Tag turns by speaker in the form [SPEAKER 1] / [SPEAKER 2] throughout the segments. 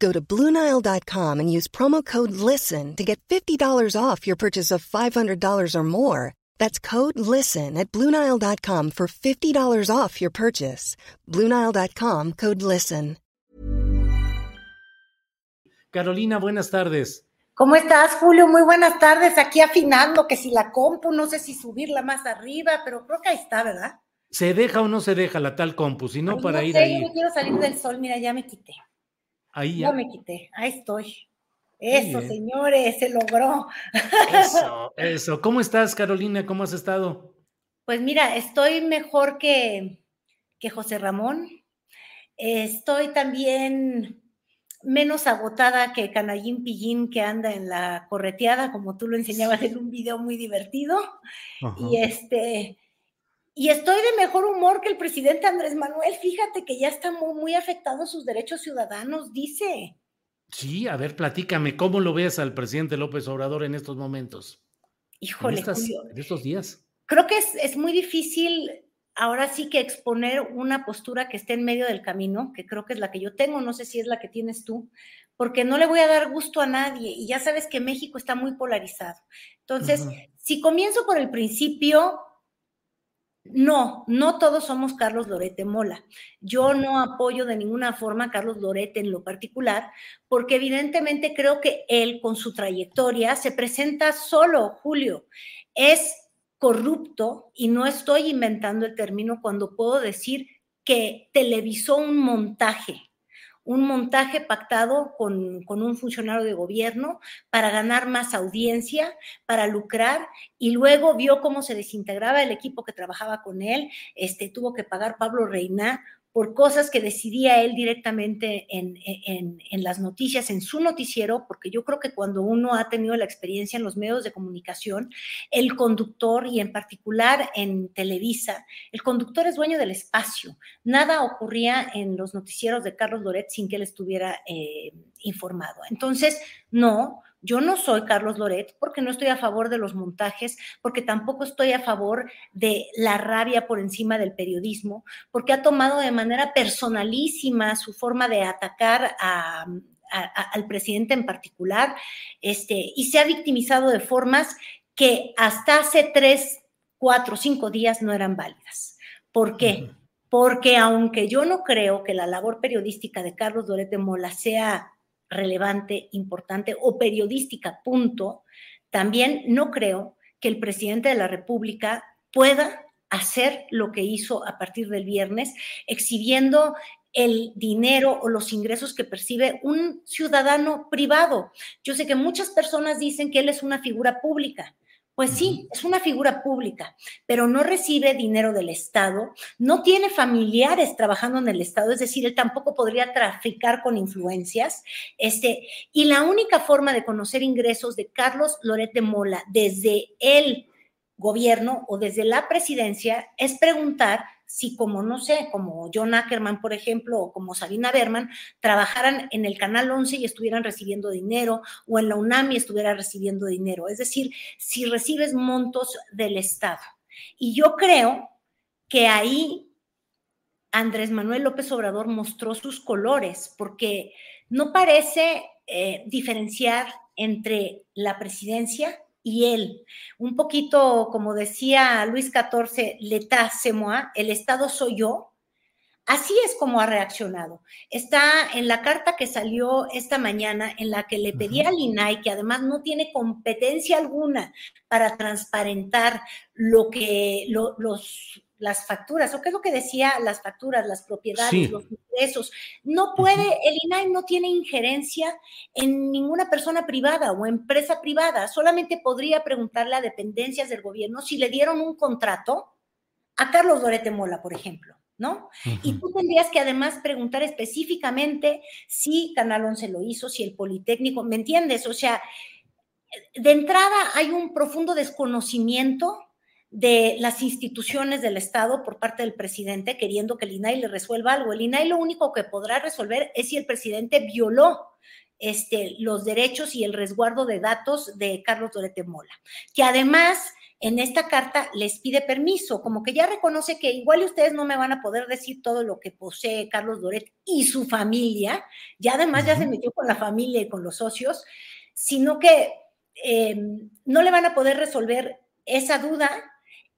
[SPEAKER 1] Go to Bluenile.com and use promo code LISTEN to get $50 off your purchase of $500 or more. That's code LISTEN at Bluenile.com for $50 off your purchase. Bluenile.com code LISTEN.
[SPEAKER 2] Carolina, buenas tardes.
[SPEAKER 3] ¿Cómo estás, Julio? Muy buenas tardes. Aquí afinando que si la compu, no sé si subirla más arriba, pero creo que ahí está, ¿verdad?
[SPEAKER 2] ¿Se deja o no se deja la tal compu? Si no, para
[SPEAKER 3] no
[SPEAKER 2] ir
[SPEAKER 3] sé,
[SPEAKER 2] ahí.
[SPEAKER 3] Yo no quiero salir del sol, mira, ya me quité.
[SPEAKER 2] Ahí
[SPEAKER 3] Ya
[SPEAKER 2] ya.
[SPEAKER 3] me quité, ahí estoy. Eso, señores, se logró.
[SPEAKER 2] Eso, eso. ¿Cómo estás, Carolina? ¿Cómo has estado?
[SPEAKER 3] Pues mira, estoy mejor que, que José Ramón. Estoy también menos agotada que Canallín Pillín que anda en la correteada, como tú lo enseñabas en un video muy divertido. Y este, y estoy de mejor humor que el presidente Andrés Manuel. Fíjate que ya está muy, muy afectado sus derechos ciudadanos, dice.
[SPEAKER 2] Sí, a ver, platícame, ¿cómo lo ves al presidente López Obrador en estos momentos? En,
[SPEAKER 3] Híjole,
[SPEAKER 2] estas-
[SPEAKER 3] Julio,
[SPEAKER 2] en estos días.
[SPEAKER 3] creo que es, es muy difícil ahora sí que exponer una postura que esté en medio del camino, que creo que es la que yo tengo, no sé si es la que tienes tú, porque no le voy a dar gusto a nadie y ya sabes que México está muy polarizado. Entonces, si comienzo por el principio, no, no todos somos Carlos Lorete Mola. Yo no apoyo de ninguna forma a Carlos Lorete en lo particular, porque evidentemente creo que él con su trayectoria se presenta solo, Julio. Es corrupto y no estoy inventando el término cuando puedo decir que televisó un montaje, un montaje pactado con, con un funcionario de gobierno para ganar más audiencia, para lucrar y luego vio cómo se desintegraba el equipo que trabajaba con él, este, tuvo que pagar Pablo Reina por cosas que decidía él directamente en, en, las noticias, en su noticiero, porque yo creo que cuando uno ha tenido la experiencia en los medios de comunicación, el conductor y en particular en Televisa, el conductor es dueño del espacio. Nada ocurría en los noticieros de Carlos Loret sin que él estuviera eh, informado. Entonces, no, yo no soy Carlos Loret porque no estoy a favor de los montajes, porque tampoco estoy a favor de la rabia por encima del periodismo, porque ha tomado de manera personalísima su forma de atacar a, a, a, al presidente en particular, este, y se ha victimizado de formas que hasta hace tres, cuatro, cinco días no eran válidas. ¿Por qué? Uh -huh. Porque aunque yo no creo que la labor periodística de Carlos Loret de Mola sea relevante, importante o periodística, punto, también no creo que el presidente de la República pueda hacer lo que hizo a partir del viernes, exhibiendo el dinero o los ingresos que percibe un ciudadano privado. Yo sé que muchas personas dicen que él es una figura pública. Pues sí, es una figura pública, pero no recibe dinero del Estado, no tiene familiares trabajando en el Estado, es decir, él tampoco podría traficar con influencias. Este, y la única forma de conocer ingresos de Carlos Loret de Mola desde el gobierno o desde la presidencia es preguntar si como, no sé, como John Ackerman, por ejemplo, o como Sabina Berman, trabajaran en el Canal 11 y estuvieran recibiendo dinero, o en la UNAM y estuviera recibiendo dinero. Es decir, si recibes montos del Estado. Y yo creo que ahí Andrés Manuel López Obrador mostró sus colores, porque no parece eh, diferenciar entre la presidencia y él. Un poquito, como decía Luis XIV, l'état c'est moi, el Estado soy yo. Así es como ha reaccionado. Está en la carta que salió esta mañana en la que le pedía al INAI, que además no tiene competencia alguna para transparentar lo que los las facturas, o qué es lo que decía las facturas, las propiedades, los ingresos. No puede, el INAI no tiene injerencia en ninguna persona privada o empresa privada, solamente podría preguntarle a dependencias del gobierno si le dieron un contrato a Carlos Dorete Mola, por ejemplo. ¿no? Y tú tendrías que además preguntar específicamente si Canal 11 lo hizo, si el Politécnico, ¿me entiendes? O sea, de entrada hay un profundo desconocimiento de las instituciones del Estado por parte del presidente queriendo que el INAI le resuelva algo. El INAI lo único que podrá resolver es si el presidente violó este, los derechos y el resguardo de datos de Carlos Dorete Mola, que además en esta carta les pide permiso, como que ya reconoce que igual ustedes no me van a poder decir todo lo que posee Carlos Doret y su familia, ya además ya se metió con la familia y con los socios, sino que eh, no le van a poder resolver esa duda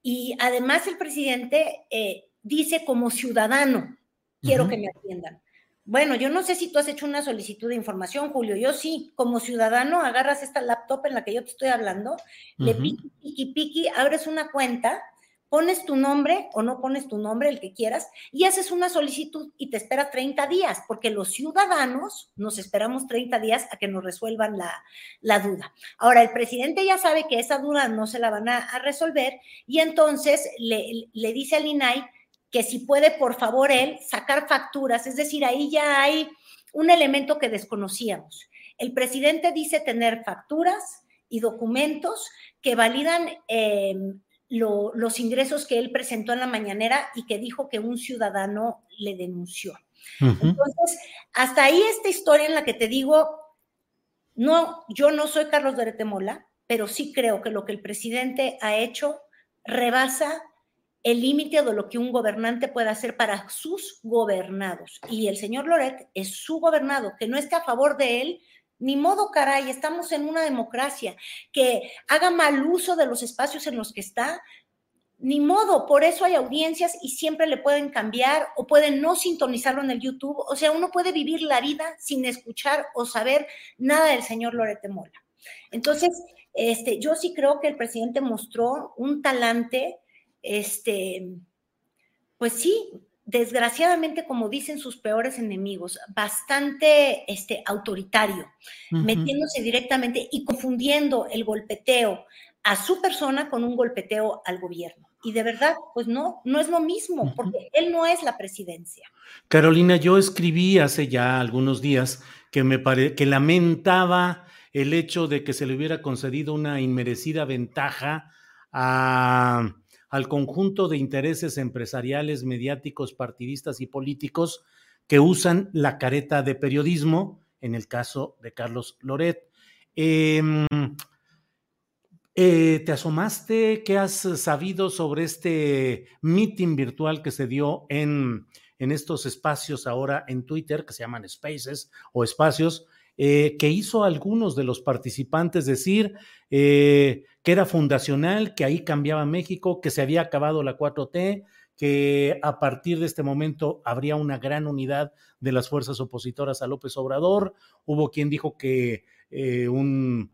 [SPEAKER 3] y además el presidente eh, dice como ciudadano, quiero que me atiendan. Bueno, yo no sé si tú has hecho una solicitud de información, Julio. Yo sí, como ciudadano, agarras esta laptop en la que yo te estoy hablando, le piqui, piqui, piqui, abres una cuenta, pones tu nombre o no pones tu nombre, el que quieras, y haces una solicitud y te esperas 30 días, porque los ciudadanos nos esperamos 30 días a que nos resuelvan la, duda. Ahora, el presidente ya sabe que esa duda no se la van a, resolver y entonces le, le dice al INAI que si puede, por favor, él sacar facturas, es decir, ahí ya hay un elemento que desconocíamos. El presidente dice tener facturas y documentos que validan los ingresos que él presentó en la mañanera y que dijo que un ciudadano le denunció. Entonces, hasta ahí esta historia en la que te digo, no, yo no soy Carlos de Mola, pero sí creo que lo que el presidente ha hecho rebasa el límite de lo que un gobernante puede hacer para sus gobernados. Y el señor Loret es su gobernado, que no esté a favor de él, ni modo, caray, estamos en una democracia, que haga mal uso de los espacios en los que está, ni modo, por eso hay audiencias y siempre le pueden cambiar o pueden no sintonizarlo en el YouTube. O sea, uno puede vivir la vida sin escuchar o saber nada del señor Lorete Mola. Entonces, este, yo sí creo que el presidente mostró un talante este, pues sí, desgraciadamente, como dicen sus peores enemigos, bastante este, autoritario, metiéndose directamente y confundiendo el golpeteo a su persona con un golpeteo al gobierno. Y de verdad, pues no, no es lo mismo, porque él no es la presidencia.
[SPEAKER 2] Carolina, yo escribí hace ya algunos días que me que lamentaba el hecho de que se le hubiera concedido una inmerecida ventaja a al conjunto de intereses empresariales, mediáticos, partidistas y políticos que usan la careta de periodismo, en el caso de Carlos Loret. Em, eh, ¿Te asomaste? ¿Qué has sabido sobre este meeting virtual que se dio en, en estos espacios ahora en Twitter, que se llaman Spaces o espacios, eh, que hizo algunos de los participantes decir eh, que era fundacional, que ahí cambiaba México, que se había acabado la 4T, que a partir de este momento habría una gran unidad de las fuerzas opositoras a López Obrador. Hubo quien dijo que eh, un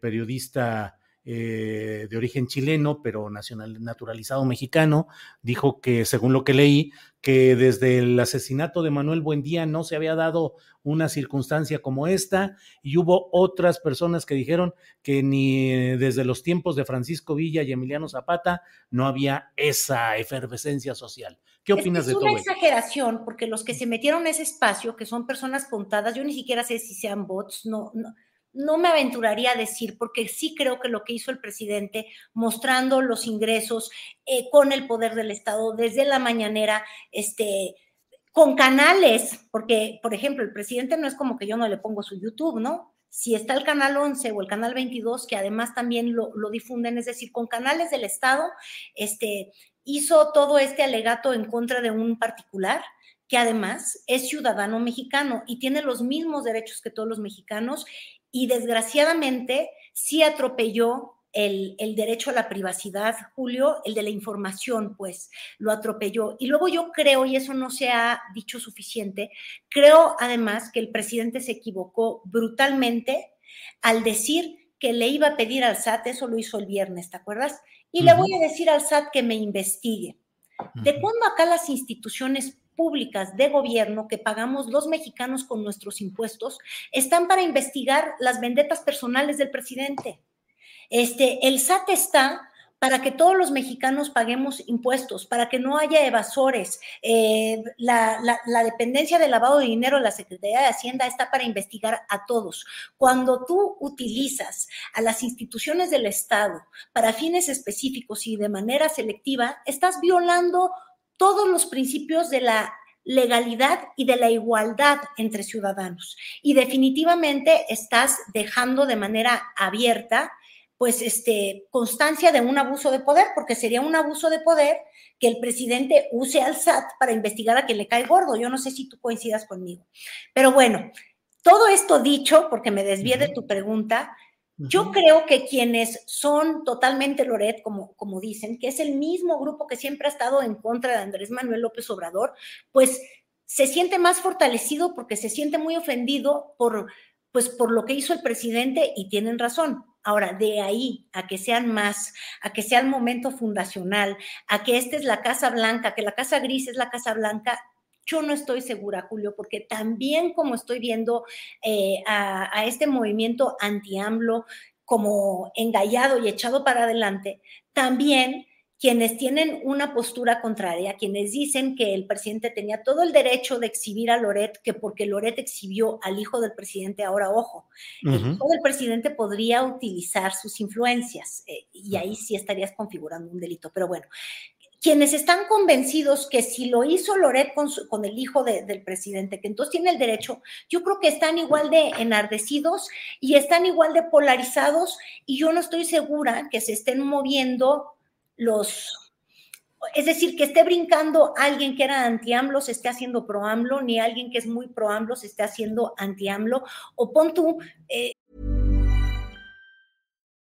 [SPEAKER 2] periodista eh, de origen chileno, pero nacional, naturalizado mexicano, dijo que, según lo que leí, que desde el asesinato de Manuel Buendía no se había dado una circunstancia como esta, y hubo otras personas que dijeron que ni desde los tiempos de Francisco Villa y Emiliano Zapata no había esa efervescencia social. ¿Qué opinas de todo?
[SPEAKER 3] Es una exageración, porque los que se metieron en ese espacio, que son personas contadas, yo ni siquiera sé si sean bots, no, no no me aventuraría a decir, porque sí creo que lo que hizo el presidente, mostrando los ingresos eh, con el poder del Estado desde la mañanera, este, con canales, porque, por ejemplo, el presidente no es como que yo no le pongo su YouTube, ¿no? Si está el canal 11 o el canal 22, que además también lo, lo difunden, es decir, con canales del Estado, este, hizo todo este alegato en contra de un particular, que además es ciudadano mexicano y tiene los mismos derechos que todos los mexicanos y desgraciadamente sí atropelló el, derecho a la privacidad, Julio, el de la información, pues lo atropelló. Y luego yo creo, y eso no se ha dicho suficiente, creo además que el presidente se equivocó brutalmente al decir que le iba a pedir al SAT, eso lo hizo el viernes, ¿te acuerdas? Y le voy a decir al SAT que me investigue. ¿De cuándo acá las instituciones públicas de gobierno que pagamos los mexicanos con nuestros impuestos están para investigar las vendetas personales del presidente? Este, el SAT está para que todos los mexicanos paguemos impuestos, para que no haya evasores. Eh, la, dependencia de lavado de dinero de la Secretaría de Hacienda está para investigar a todos. Cuando tú utilizas a las instituciones del Estado para fines específicos y de manera selectiva, estás violando todos los principios de la legalidad y de la igualdad entre ciudadanos. Y definitivamente estás dejando de manera abierta pues, este, constancia de un abuso de poder, porque sería un abuso de poder que el presidente use al SAT para investigar a quien le cae gordo. Yo no sé si tú coincidas conmigo. Pero bueno, todo esto dicho, porque me desvié de tu pregunta, yo creo que quienes son totalmente Loret, como, como dicen, que es el mismo grupo que siempre ha estado en contra de Andrés Manuel López Obrador, pues se siente más fortalecido porque se siente muy ofendido por, pues, por lo que hizo el presidente y tienen razón. Ahora, de ahí a que sean más, a que sea el momento fundacional, a que esta es la Casa Blanca, que la Casa Gris es la Casa Blanca, yo no estoy segura, Julio, porque también como estoy viendo eh, a, a, este movimiento anti-AMLO como engallado y echado para adelante, también quienes tienen una postura contraria, quienes dicen que el presidente tenía todo el derecho de exhibir a Loret, que porque Loret exhibió al hijo del presidente, ahora ojo, el hijo del presidente podría utilizar sus influencias eh, y ahí sí estarías configurando un delito. Pero bueno, quienes están convencidos que si lo hizo Loret con, el hijo del presidente, que entonces tiene el derecho, yo creo que están igual de enardecidos y están igual de polarizados y yo no estoy segura que se estén moviendo los, es decir, que esté brincando alguien que era anti-AMLO se esté haciendo pro-AMLO, ni alguien que es muy pro-AMLO se esté haciendo anti-AMLO, o pon tú... Eh...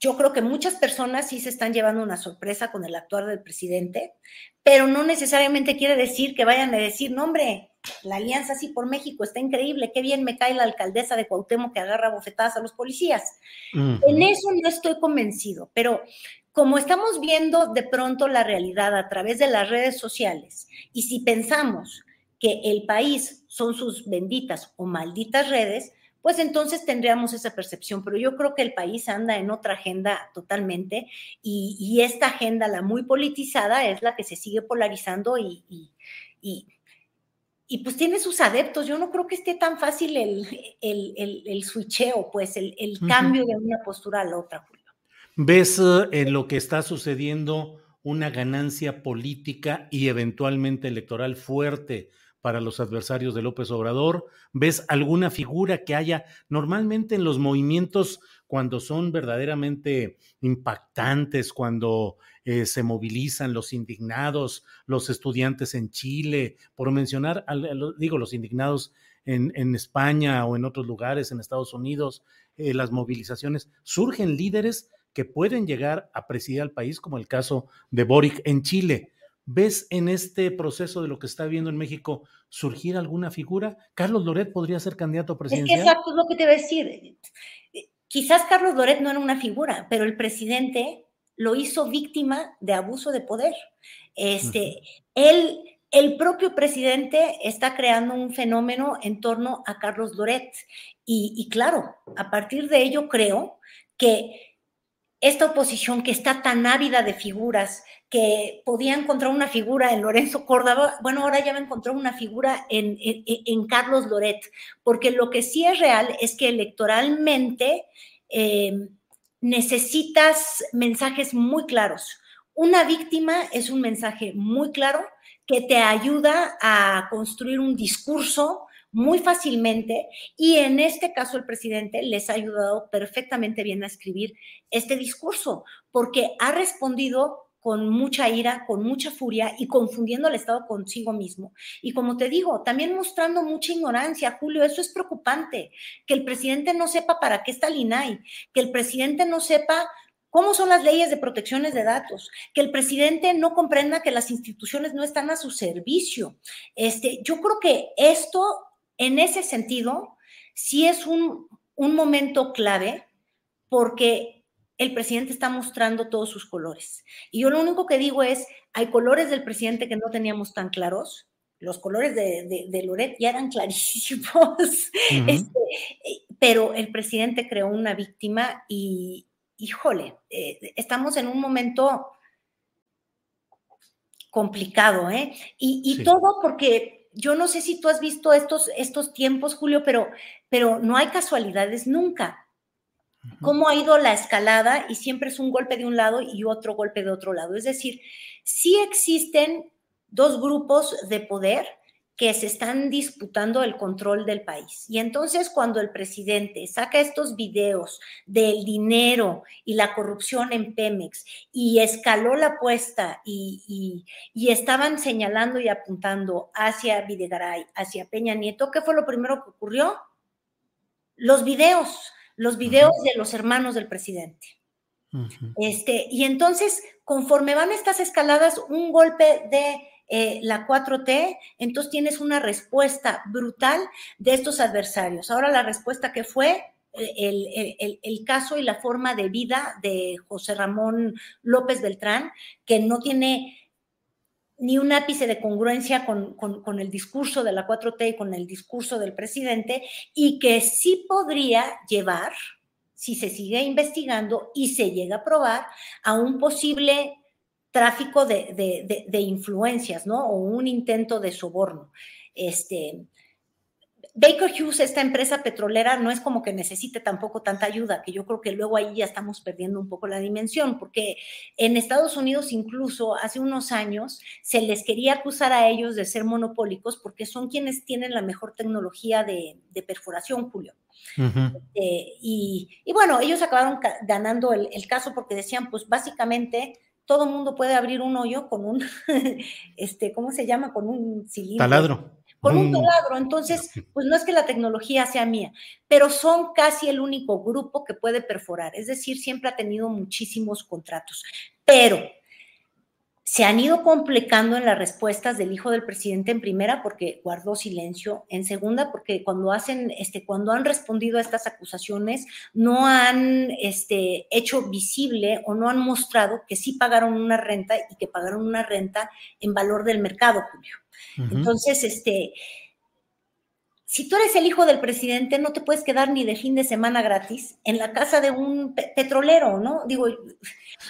[SPEAKER 3] Yo creo que muchas personas sí se están llevando una sorpresa con el actuar del presidente, pero no necesariamente quiere decir que vayan a decir, no hombre, la alianza sí por México está increíble, qué bien me cae la alcaldesa de Cuauhtémoc que agarra bofetadas a los policías. En eso no estoy convencido, pero como estamos viendo de pronto la realidad a través de las redes sociales, y si pensamos que el país son sus benditas o malditas redes, pues entonces tendríamos esa percepción. Pero yo creo que el país anda en otra agenda totalmente y, esta agenda, la muy politizada, es la que se sigue polarizando y, y, pues tiene sus adeptos. Yo no creo que esté tan fácil el, el, el, switcheo, pues el, cambio de una postura a la otra, Julio.
[SPEAKER 2] ¿Ves eh, en lo que está sucediendo una ganancia política y eventualmente electoral fuerte para los adversarios de López Obrador? ¿Ves alguna figura que haya normalmente en los movimientos cuando son verdaderamente impactantes, cuando eh, se movilizan los indignados, los estudiantes en Chile, por mencionar, digo, los indignados en, España o en otros lugares, en Estados Unidos, eh, las movilizaciones, surgen líderes que pueden llegar a presidir al país, como el caso de Boric en Chile. ¿Ves en este proceso de lo que está viendo en México surgir alguna figura? ¿Carlos Loret podría ser candidato presidencial?
[SPEAKER 3] Es que exacto es lo que te voy a decir. Quizás Carlos Loret no era una figura, pero el presidente lo hizo víctima de abuso de poder. Este, él, el propio presidente está creando un fenómeno en torno a Carlos Loret. Y, y claro, a partir de ello creo que esta oposición que está tan ávida de figuras, que podía encontrar una figura en Lorenzo Córdoba, bueno, ahora ya va a encontrar una figura en, en, Carlos Loret, porque lo que sí es real es que electoralmente eh, necesitas mensajes muy claros. Una víctima es un mensaje muy claro que te ayuda a construir un discurso muy fácilmente y en este caso el presidente les ha ayudado perfectamente bien a escribir este discurso porque ha respondido con mucha ira, con mucha furia y confundiendo al Estado consigo mismo. Y como te digo, también mostrando mucha ignorancia, Julio, eso es preocupante, que el presidente no sepa para qué está el INAI, que el presidente no sepa cómo son las leyes de protecciones de datos, que el presidente no comprenda que las instituciones no están a su servicio. Este, yo creo que esto en ese sentido, sí es un, momento clave porque el presidente está mostrando todos sus colores. Y yo lo único que digo es, hay colores del presidente que no teníamos tan claros. Los colores de, de, Loret ya eran clarísimos, este, pero el presidente creó una víctima y, híjole, eh, estamos en un momento complicado, ¿eh? Y, todo porque yo no sé si tú has visto estos, estos tiempos, Julio, pero, pero no hay casualidades nunca. Cómo ha ido la escalada y siempre es un golpe de un lado y otro golpe de otro lado. Es decir, sí existen dos grupos de poder que se están disputando el control del país. Y entonces cuando el presidente saca estos videos del dinero y la corrupción en Pemex y escaló la apuesta y, estaban señalando y apuntando hacia Videgaray, hacia Peña Nieto, ¿qué fue lo primero que ocurrió? Los videos, los videos de los hermanos del presidente. este, y entonces, conforme van estas escaladas, un golpe de eh, la 4T, entonces tienes una respuesta brutal de estos adversarios. Ahora la respuesta que fue eh, el, caso y la forma de vida de José Ramón López Beltrán, que no tiene ni un ápice de congruencia con, con, el discurso de la 4T y con el discurso del presidente, y que sí podría llevar, si se sigue investigando y se llega a probar, a un posible tráfico de, influencias, ¿no? O un intento de soborno. Este, Baker Hughes, esta empresa petrolera, no es como que necesite tampoco tanta ayuda, que yo creo que luego ahí ya estamos perdiendo un poco la dimensión, porque en Estados Unidos incluso hace unos años se les quería acusar a ellos de ser monopólicos porque son quienes tienen la mejor tecnología de, perforación, Julio. Este, y, bueno, ellos acabaron ganando el, el caso porque decían, pues básicamente todo mundo puede abrir un hoyo con un, este, ¿cómo se llama? Con un cilindro.
[SPEAKER 2] Taladro.
[SPEAKER 3] Con un mm. taladro. Entonces, pues no es que la tecnología sea mía, pero son casi el único grupo que puede perforar. Es decir, siempre ha tenido muchísimos contratos. Pero se han ido complicando en las respuestas del hijo del presidente en primera porque guardó silencio, en segunda porque cuando hacen, este, cuando han respondido a estas acusaciones no han este, hecho visible o no han mostrado que sí pagaron una renta y que pagaron una renta en valor del mercado, Julio. Entonces, este, si tú eres el hijo del presidente, no te puedes quedar ni de fin de semana gratis en la casa de un petrolero, ¿no? Digo,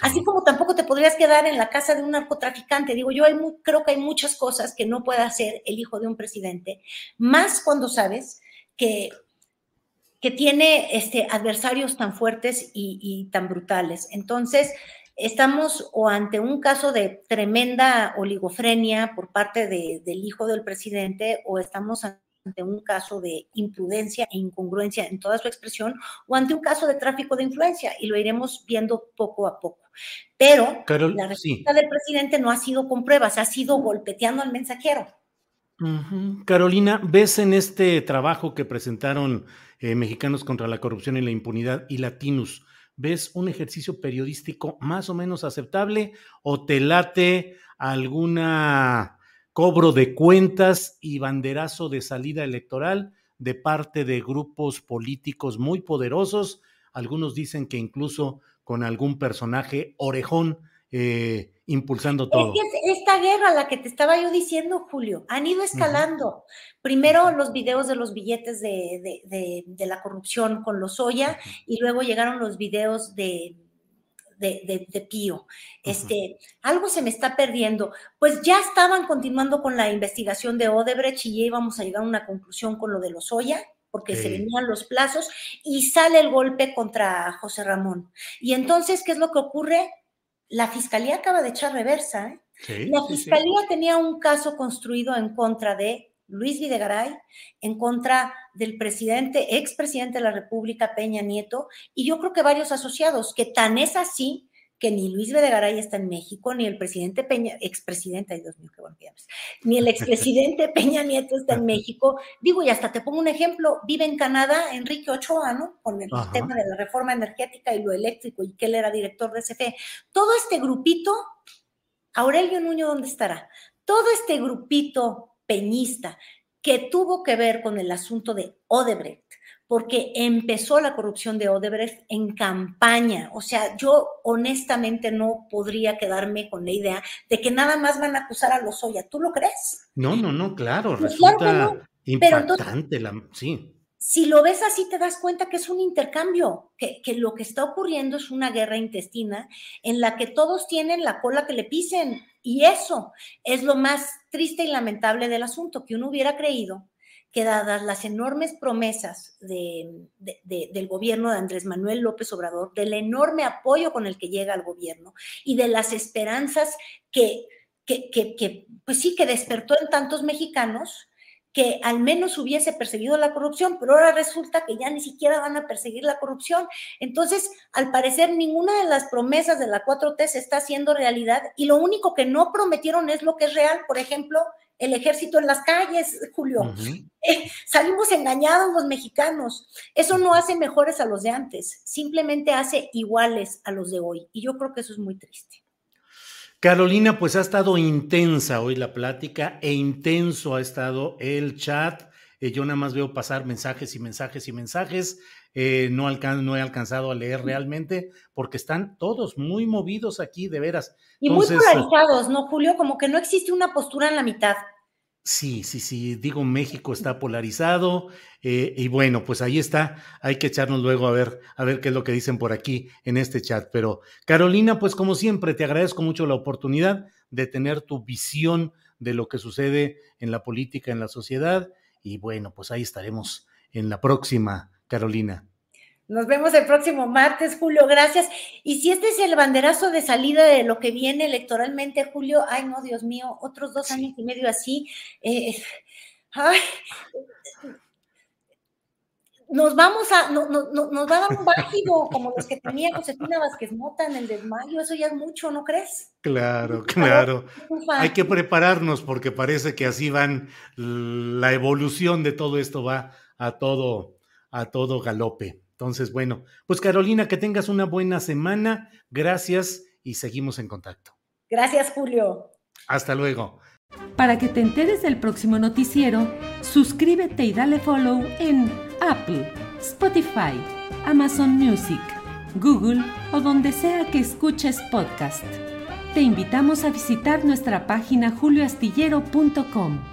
[SPEAKER 3] así como tampoco te podrías quedar en la casa de un narcotraficante. Digo, yo creo que hay muchas cosas que no puede hacer el hijo de un presidente, más cuando sabes que, que tiene este, adversarios tan fuertes y, tan brutales. Entonces, estamos o ante un caso de tremenda oligofrenia por parte del hijo del presidente o estamos ante ante un caso de imprudencia e incongruencia en toda su expresión o ante un caso de tráfico de influencia y lo iremos viendo poco a poco. Pero la respuesta del presidente no ha sido con pruebas, ha sido golpeteando al mensajero.
[SPEAKER 2] Carolina, ¿ves en este trabajo que presentaron eh, Mexicanos contra la Corrupción y la Impunidad y Latinos, ves un ejercicio periodístico más o menos aceptable o te late alguna cobro de cuentas y banderazo de salida electoral de parte de grupos políticos muy poderosos. Algunos dicen que incluso con algún personaje orejón eh, impulsando todo.
[SPEAKER 3] Es esta guerra, la que te estaba yo diciendo, Julio, han ido escalando. Primero los videos de los billetes de, de, la corrupción con los Oya y luego llegaron los videos de, de, Pío. Este, algo se me está perdiendo. Pues ya estaban continuando con la investigación de Odebrecht y ya íbamos a llegar a una conclusión con lo de los Oya porque se venían los plazos y sale el golpe contra José Ramón. Y entonces, ¿qué es lo que ocurre? la fiscalía acaba de echar reversa. ¿eh? la fiscalía tenía un caso construido en contra de Luis Videgaray, en contra del presidente, expresidente de la República, Peña Nieto, y yo creo que varios asociados, que tan es así que ni Luis Videgaray está en México, ni el presidente Peña, expresidente, ay Dios mío, qué bueno ni el expresidente Peña Nieto está en México. Digo, y hasta te pongo un ejemplo, vive en Canadá Enrique Ochoa, ¿no? Con el tema de la reforma energética y lo eléctrico, y que él era director de CFE. Todo este grupito, Aurelio Nuño, ¿dónde estará? Todo este grupito peñista que tuvo que ver con el asunto de Odebrecht, porque empezó la corrupción de Odebrecht en campaña. O sea, yo honestamente no podría quedarme con la idea de que nada más van a acusar a los Oya. ¿Tú lo crees?
[SPEAKER 2] No, no, no, claro, pues resulta impactante, la, sí.
[SPEAKER 3] Si lo ves así, te das cuenta que es un intercambio, que, que lo que está ocurriendo es una guerra intestina en la que todos tienen la cola que le pisen. Y eso es lo más triste y lamentable del asunto, que uno hubiera creído que dadas las enormes promesas del gobierno de Andrés Manuel López Obrador, del enorme apoyo con el que llega al gobierno y de las esperanzas que, que, pues sí, que despertó en tantos mexicanos, que al menos hubiese perseguido la corrupción, pero ahora resulta que ya ni siquiera van a perseguir la corrupción. Entonces, al parecer, ninguna de las promesas de la 4T se está haciendo realidad y lo único que no prometieron es lo que es real. Por ejemplo, el ejército en las calles, Julio. Eh, salimos engañados los mexicanos. Eso no hace mejores a los de antes, simplemente hace iguales a los de hoy. Y yo creo que eso es muy triste.
[SPEAKER 2] Carolina, pues ha estado intensa hoy la plática e intenso ha estado el chat. Eh, yo nada más veo pasar mensajes y mensajes y mensajes. Eh, no, no, he alcanzado a leer realmente porque están todos muy movidos aquí, de veras.
[SPEAKER 3] Y muy polarizados, ¿no, Julio? Como que no existe una postura en la mitad.
[SPEAKER 2] Sí, sí, sí, digo, México está polarizado eh, y bueno, pues ahí está, hay que echarnos luego a ver, a ver qué es lo que dicen por aquí en este chat. Pero Carolina, pues como siempre, te agradezco mucho la oportunidad de tener tu visión de lo que sucede en la política, en la sociedad y bueno, pues ahí estaremos en la próxima, Carolina.
[SPEAKER 3] Nos vemos el próximo martes, Julio, gracias. Y si este es el banderazo de salida de lo que viene electoralmente, Julio, ay no, Dios mío, otros dos años y medio así, eh, ay, nos vamos a, no, no, nos va a dar un bájido como los que tenía Josefina Vázquez Mota en el desmayo, eso ya es mucho, ¿no crees?
[SPEAKER 2] Claro, claro. Hay que prepararnos porque parece que así van, la evolución de todo esto va a todo, a todo galope. Entonces, bueno, pues Carolina, que tengas una buena semana. Gracias y seguimos en contacto.
[SPEAKER 3] Gracias, Julio.
[SPEAKER 2] Hasta luego.
[SPEAKER 4] Para que te enteres del próximo noticiero, suscríbete y dale follow en Apple, Spotify, Amazon Music, Google o donde sea que escuches podcast. Te invitamos a visitar nuestra página julioastillero.com.